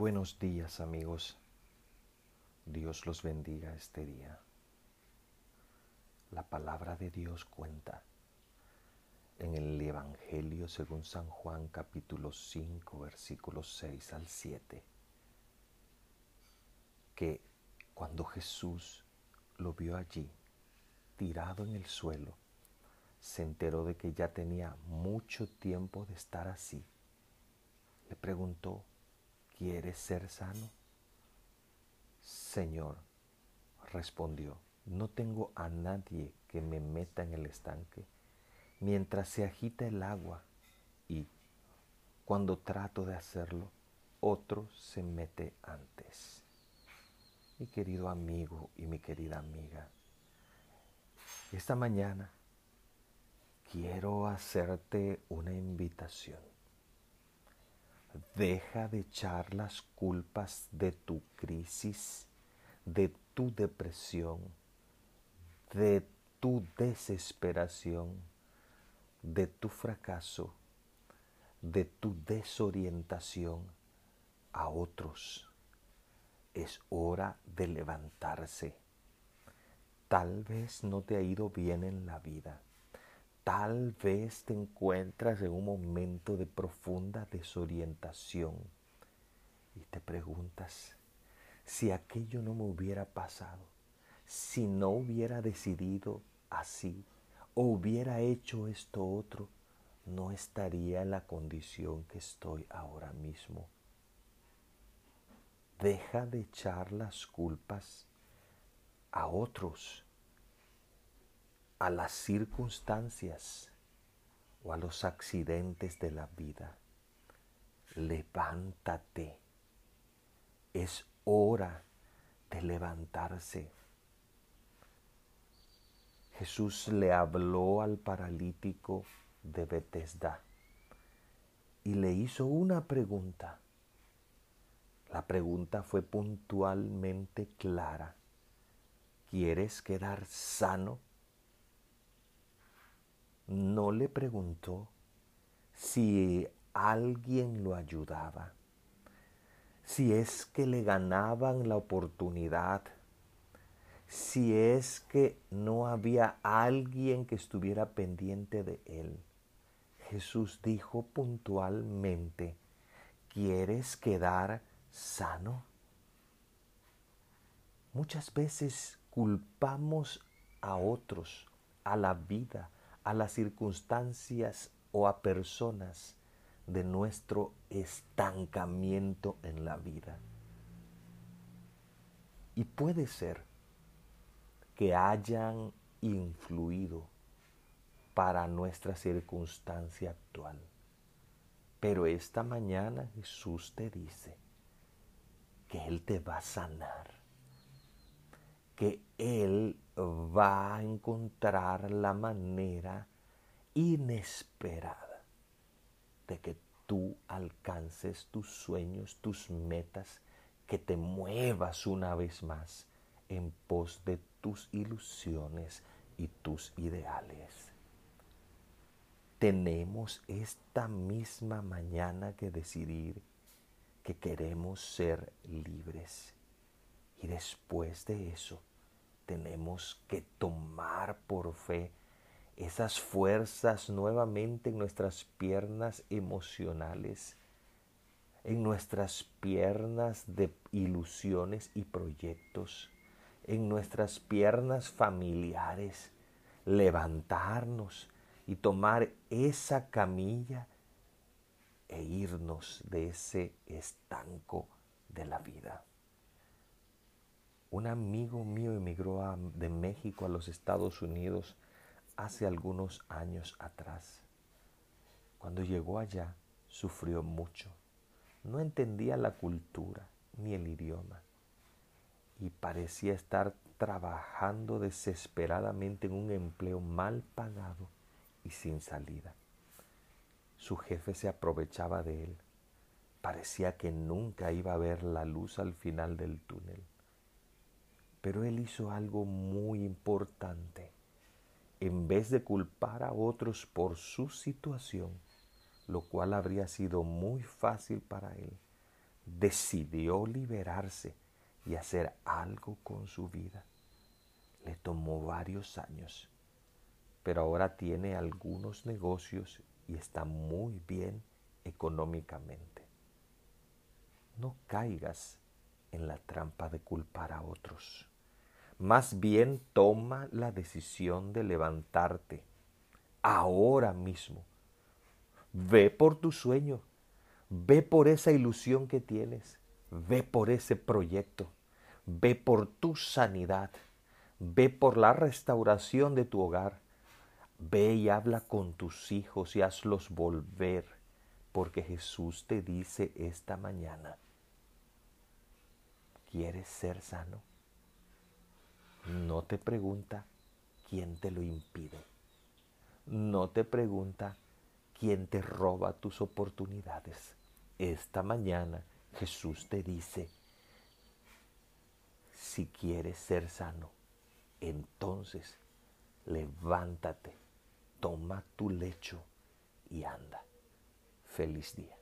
Buenos días amigos. Dios los bendiga este día. La palabra de Dios cuenta en el Evangelio según San Juan capítulo 5 versículos 6 al 7 que cuando Jesús lo vio allí tirado en el suelo, se enteró de que ya tenía mucho tiempo de estar así. Le preguntó, ¿quieres ser sano? Señor, respondió, no tengo a nadie que me meta en el estanque mientras se agita el agua y cuando trato de hacerlo, otro se mete antes. Mi querido amigo y mi querida amiga, esta mañana quiero hacerte una invitación. Deja de echar las culpas de tu crisis, de tu depresión, de tu desesperación, de tu fracaso, de tu desorientación a otros. Es hora de levantarse. Tal vez no te ha ido bien en la vida Tal vez te encuentras en un momento de profunda desorientación y te preguntas, si aquello no me hubiera pasado, si no hubiera decidido así o hubiera hecho esto otro, no estaría en la condición que estoy ahora mismo. Deja de echar las culpas a otros a las circunstancias o a los accidentes de la vida. Levántate. Es hora de levantarse. Jesús le habló al paralítico de Bethesda y le hizo una pregunta. La pregunta fue puntualmente clara. ¿Quieres quedar sano? Le preguntó si alguien lo ayudaba, si es que le ganaban la oportunidad, si es que no había alguien que estuviera pendiente de él. Jesús dijo puntualmente, ¿quieres quedar sano? Muchas veces culpamos a otros, a la vida, a las circunstancias o a personas de nuestro estancamiento en la vida. Y puede ser que hayan influido para nuestra circunstancia actual. Pero esta mañana Jesús te dice que Él te va a sanar, que Él va a encontrar la manera inesperada de que tú alcances tus sueños, tus metas, que te muevas una vez más en pos de tus ilusiones y tus ideales. Tenemos esta misma mañana que decidir que queremos ser libres. Y después de eso, tenemos que tomar por fe esas fuerzas nuevamente en nuestras piernas emocionales, en nuestras piernas de ilusiones y proyectos, en nuestras piernas familiares, levantarnos y tomar esa camilla e irnos de ese estanco de la vida. Un amigo mío emigró de México a los Estados Unidos hace algunos años atrás. Cuando llegó allá, sufrió mucho. No entendía la cultura ni el idioma y parecía estar trabajando desesperadamente en un empleo mal pagado y sin salida. Su jefe se aprovechaba de él. Parecía que nunca iba a ver la luz al final del túnel. Pero él hizo algo muy importante. En vez de culpar a otros por su situación, lo cual habría sido muy fácil para él, decidió liberarse y hacer algo con su vida. Le tomó varios años, pero ahora tiene algunos negocios y está muy bien económicamente. No caigas en la trampa de culpar a otros. Más bien toma la decisión de levantarte ahora mismo. Ve por tu sueño, ve por esa ilusión que tienes, ve por ese proyecto, ve por tu sanidad, ve por la restauración de tu hogar, ve y habla con tus hijos y hazlos volver, porque Jesús te dice esta mañana, ¿quieres ser sano? No te pregunta quién te lo impide. No te pregunta quién te roba tus oportunidades. Esta mañana Jesús te dice, si quieres ser sano, entonces levántate, toma tu lecho y anda. Feliz día.